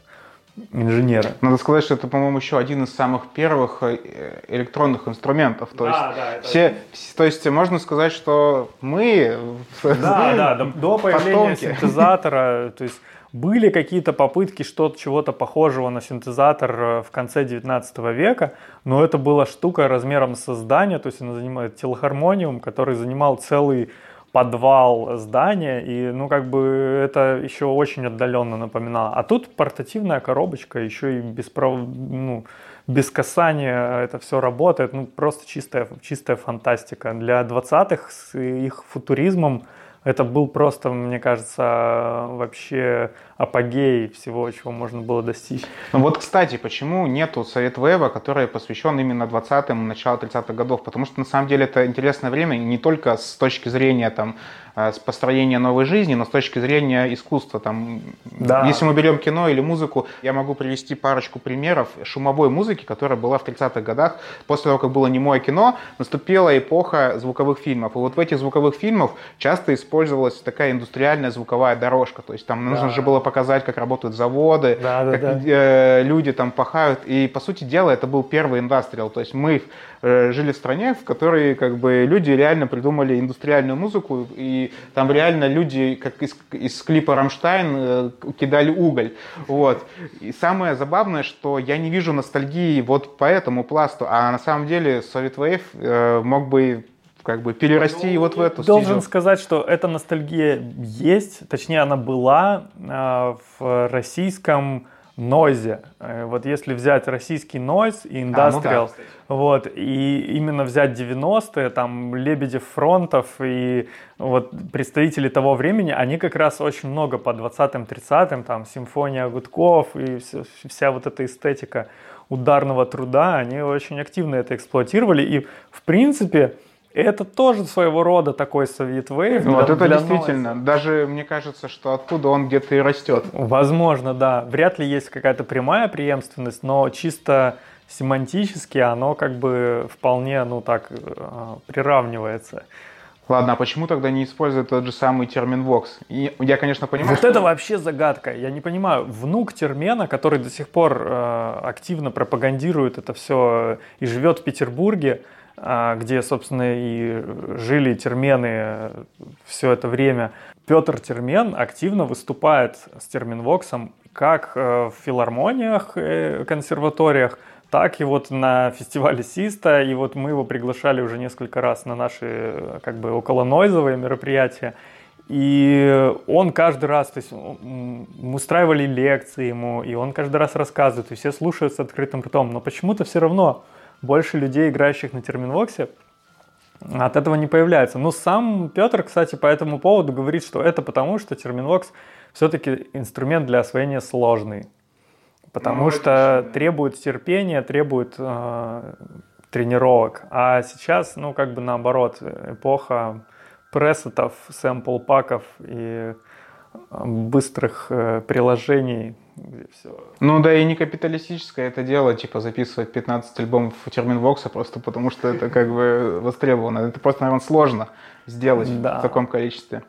инженера. Надо сказать, что это, по-моему, еще один из самых первых э, электронных инструментов. То да, есть, да, все, это... то есть можно сказать, что мы да, да, до, до появления синтезатора, то есть были какие-то попытки что-то чего-то похожего на синтезатор э, в конце 19 века, но это была штука размером со здание, то есть она занимает телохармониум, который занимал целый подвал здания, и, ну, как бы это еще очень отдаленно напоминало. А тут портативная коробочка, еще и без, ну, без касания это все работает, ну, просто чистая, чистая фантастика. Для 20-х с их футуризмом это был просто, мне кажется, вообще апогей всего, чего можно было достичь. Ну вот, кстати, почему нету Совет Вева, который посвящен именно 20-м, началу 30-х годов? Потому что, на самом деле, это интересное время не только с точки зрения там, Э, с построения новой жизни, но с точки зрения искусства. Там, да. Если мы берем кино или музыку, я могу привести парочку примеров шумовой музыки, которая была в 30-х годах. После того, как было немое кино, наступила эпоха звуковых фильмов. И вот в этих звуковых фильмах часто использовалась такая индустриальная звуковая дорожка. То есть там да. нужно же было показать, как работают заводы, да, да, как да. Э, люди там пахают. И, по сути дела, это был первый индастриал. То есть мы э, жили в стране, в которой как бы люди реально придумали индустриальную музыку и там реально люди, как из, из клипа «Рамштайн», э, кидали уголь. Вот. И самое забавное, что я не вижу ностальгии вот по этому пласту, а на самом деле Soviet Wave э, мог бы как бы перерасти ну, вот в эту Должен стезю. сказать, что эта ностальгия есть, точнее она была э, в российском нойзе. Э, вот если взять российский нойз и индастриал, а, ну да, вот, и именно взять 90-е, там, Лебедев фронтов и вот представители того времени, они как раз очень много по 20-м, 30-м, там, симфония гудков и вся, вся вот эта эстетика ударного труда, они очень активно это эксплуатировали. И, в принципе, это тоже своего рода такой совет вейв. Вот это действительно. Нойса. Даже мне кажется, что оттуда он где-то и растет. Возможно, да. Вряд ли есть какая-то прямая преемственность, но чисто семантически оно как бы вполне, ну так, э, приравнивается. Ладно, а почему тогда не используют тот же самый термин Vox? И я, конечно, понимаю. Вот что... это вообще загадка. Я не понимаю. Внук термена, который до сих пор э, активно пропагандирует это все и живет в Петербурге, где, собственно, и жили термены все это время. Петр Термен активно выступает с терминвоксом как э, в филармониях, э, консерваториях, так и вот на фестивале Систа, и вот мы его приглашали уже несколько раз на наши как бы околонойзовые мероприятия. И он каждый раз, то есть мы устраивали лекции ему, и он каждый раз рассказывает, и все слушают с открытым ртом, но почему-то все равно больше людей, играющих на терминвоксе, от этого не появляется. Но сам Петр, кстати, по этому поводу говорит, что это потому, что терминвокс все-таки инструмент для освоения сложный. Потому ну, что отлично. требует терпения, требует э, тренировок. А сейчас, ну, как бы наоборот, эпоха пресетов, сэмпл-паков и э, быстрых э, приложений, где все... Ну да и не капиталистическое это дело, типа записывать 15 альбомов Терминвокса просто потому, что это как бы востребовано. Это просто, наверное, сложно сделать да. в таком количестве.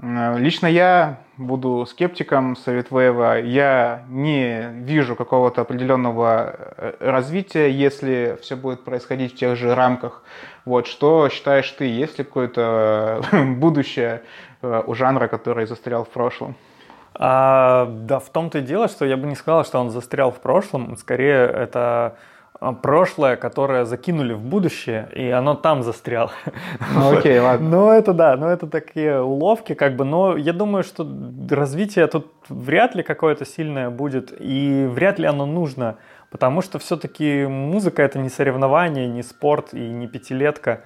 Э, лично я буду скептиком Советвеева. Я не вижу какого-то определенного э, развития, если все будет происходить в тех же рамках. Вот, что считаешь ты? Есть ли какое-то э, будущее у жанра, который застрял в прошлом? А, да, в том-то и дело, что я бы не сказал, что он застрял в прошлом. Скорее, это а, прошлое, которое закинули в будущее, и оно там застряло. Ну окей, ладно. Ну это да, ну это такие уловки, как бы, но я думаю, что развитие тут вряд ли какое-то сильное будет, и вряд ли оно нужно, потому что все-таки музыка это не соревнование, не спорт и не пятилетка.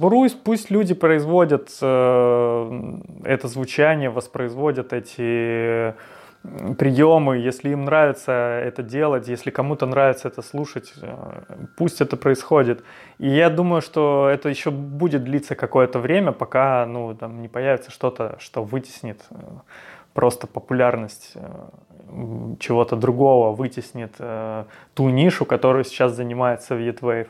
Пусть, пусть люди производят э, это звучание, воспроизводят эти приемы, если им нравится это делать, если кому-то нравится это слушать, э, пусть это происходит. И я думаю, что это еще будет длиться какое-то время, пока ну, там, не появится что-то, что вытеснит э, просто популярность э, чего-то другого, вытеснит ту нишу, которую сейчас занимает Soviet Wave.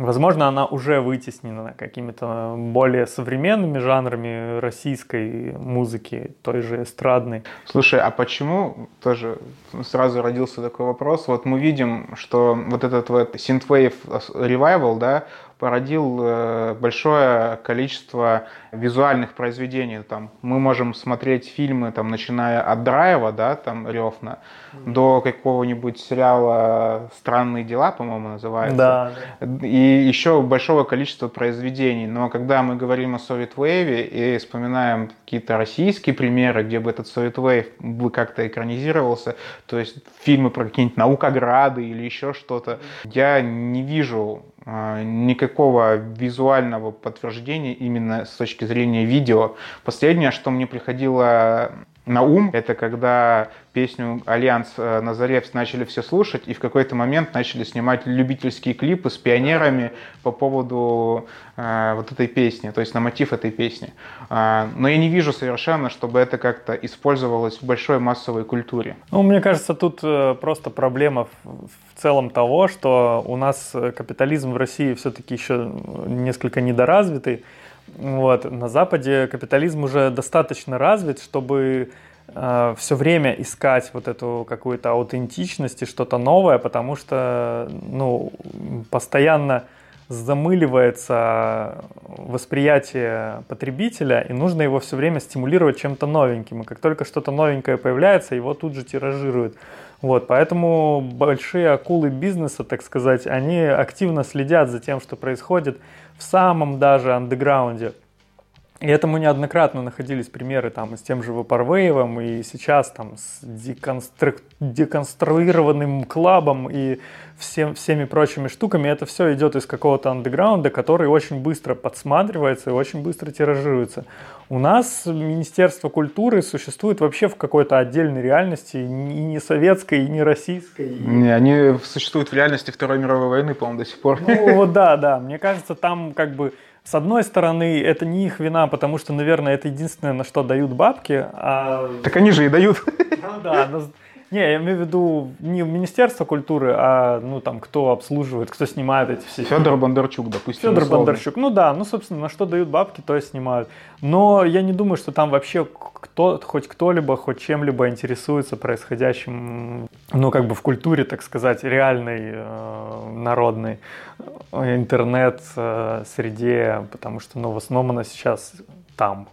Возможно, она уже вытеснена какими-то более современными жанрами российской музыки, той же эстрадной. Слушай, а почему, тоже сразу родился такой вопрос, вот мы видим, что вот этот вот Synthwave Revival, да, породил э, большое количество визуальных произведений. Там, мы можем смотреть фильмы, там, начиная от Драйва, да, там, Ревна, mm-hmm. до какого-нибудь сериала «Странные дела», по-моему, называется. Да. И еще большого количества произведений. Но когда мы говорим о Soviet Wave и вспоминаем какие-то российские примеры, где бы этот Soviet Wave бы как-то экранизировался, то есть фильмы про какие-нибудь наукограды или еще что-то, я не вижу никакого визуального подтверждения именно с точки зрения видео. Последнее, что мне приходило на ум, это когда песню «Альянс» э, Назаревс начали все слушать, и в какой-то момент начали снимать любительские клипы с пионерами по поводу э, вот этой песни, то есть на мотив этой песни. Э, но я не вижу совершенно, чтобы это как-то использовалось в большой массовой культуре. Ну, мне кажется, тут э, просто проблема в, в целом того, что у нас капитализм в России все-таки еще несколько недоразвитый, вот. На Западе капитализм уже достаточно развит, чтобы э, все время искать вот эту какую-то аутентичность и что-то новое, потому что ну, постоянно замыливается восприятие потребителя, и нужно его все время стимулировать чем-то новеньким. И как только что-то новенькое появляется, его тут же тиражируют. Вот, поэтому большие акулы бизнеса, так сказать, они активно следят за тем, что происходит в самом даже андеграунде. И этому неоднократно находились примеры там с тем же Вапорвеевым, и сейчас там с деконстру... деконструированным клабом и всем, всеми прочими штуками. Это все идет из какого-то андеграунда, который очень быстро подсматривается и очень быстро тиражируется. У нас Министерство культуры существует вообще в какой-то отдельной реальности, и не советской, и не российской. Не, они существуют в реальности Второй мировой войны, по-моему, до сих пор. Ну вот да, да. Мне кажется, там как бы с одной стороны, это не их вина, потому что, наверное, это единственное, на что дают бабки. А... Так они же и дают. Ну да, но не, я имею в виду не Министерство культуры, а ну там кто обслуживает, кто снимает эти все. Федор Бондарчук, допустим. Федор условно. Бондарчук, ну да, ну собственно на что дают бабки, то и снимают. Но я не думаю, что там вообще кто, хоть кто-либо, хоть чем-либо интересуется происходящим, ну как бы в культуре, так сказать, реальной, э, народной, э, интернет-среде, э, потому что ну в основном она сейчас там,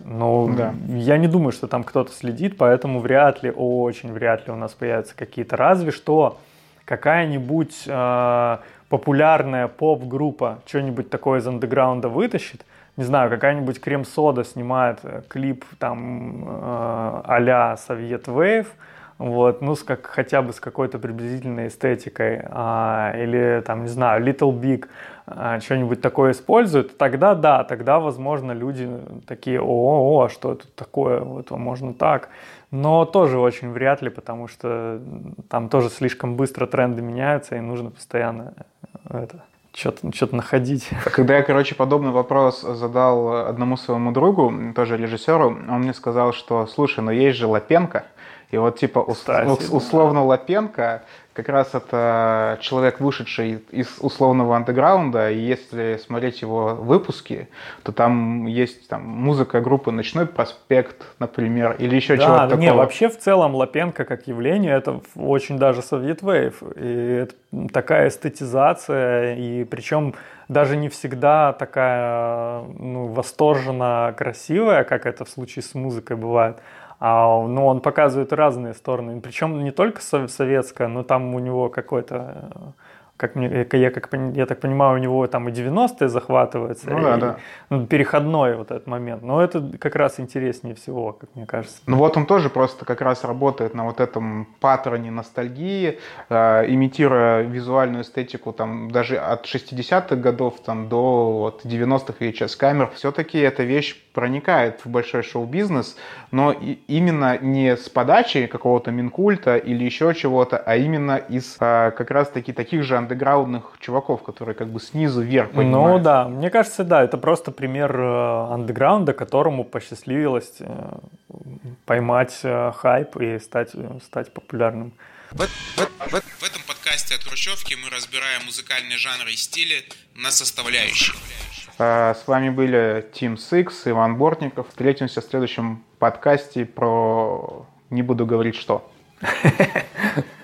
ну, да. я не думаю, что там кто-то следит, поэтому вряд ли, очень вряд ли у нас появятся какие-то. Разве что какая-нибудь э, популярная поп-группа что-нибудь такое из андеграунда вытащит. Не знаю, какая-нибудь крем-сода снимает э, клип там э, а-ля Soviet Wave, вот, ну, с как, хотя бы с какой-то приблизительной эстетикой, а, или, там, не знаю, Little Big, а, что-нибудь такое используют, тогда да, тогда, возможно, люди такие, о, о, что это такое, вот, можно так, но тоже очень вряд ли, потому что там тоже слишком быстро тренды меняются, и нужно постоянно это что-то что находить. Когда я, короче, подобный вопрос задал одному своему другу, тоже режиссеру, он мне сказал, что, слушай, но есть же Лапенко, и вот типа Кстати, условно да. Лапенко как раз это человек, вышедший из условного андеграунда, и если смотреть его выпуски, то там есть там, музыка группы «Ночной проспект», например, или еще да, чего-то такого. Не, вообще в целом Лапенко как явление это очень даже совет-вейв, и это такая эстетизация, и причем даже не всегда такая ну, восторженно красивая, как это в случае с музыкой бывает, а, ну, он показывает разные стороны. Причем не только советская, но там у него какой-то как мне, э, я, как, я так понимаю, у него там и 90-е захватывается, ну, да, и, да. Ну, переходной вот этот момент. Но это как раз интереснее всего, как мне кажется. Ну вот он тоже просто как раз работает на вот этом паттерне ностальгии, э, имитируя визуальную эстетику там даже от 60-х годов там, до вот, 90-х VHS-камер. Все-таки эта вещь проникает в большой шоу-бизнес, но и, именно не с подачи какого-то Минкульта или еще чего-то, а именно из э, как раз-таки таких же андеграундных чуваков, которые как бы снизу вверх ну поднимаются. Ну да, мне кажется, да, это просто пример э, андеграунда, которому посчастливилось э, поймать э, хайп и стать, стать популярным. В, в, в, в этом подкасте от Хрущевки мы разбираем музыкальные жанры и стили на составляющие. С вами были Team Six, Иван Бортников. Встретимся в следующем подкасте про... Не буду говорить что.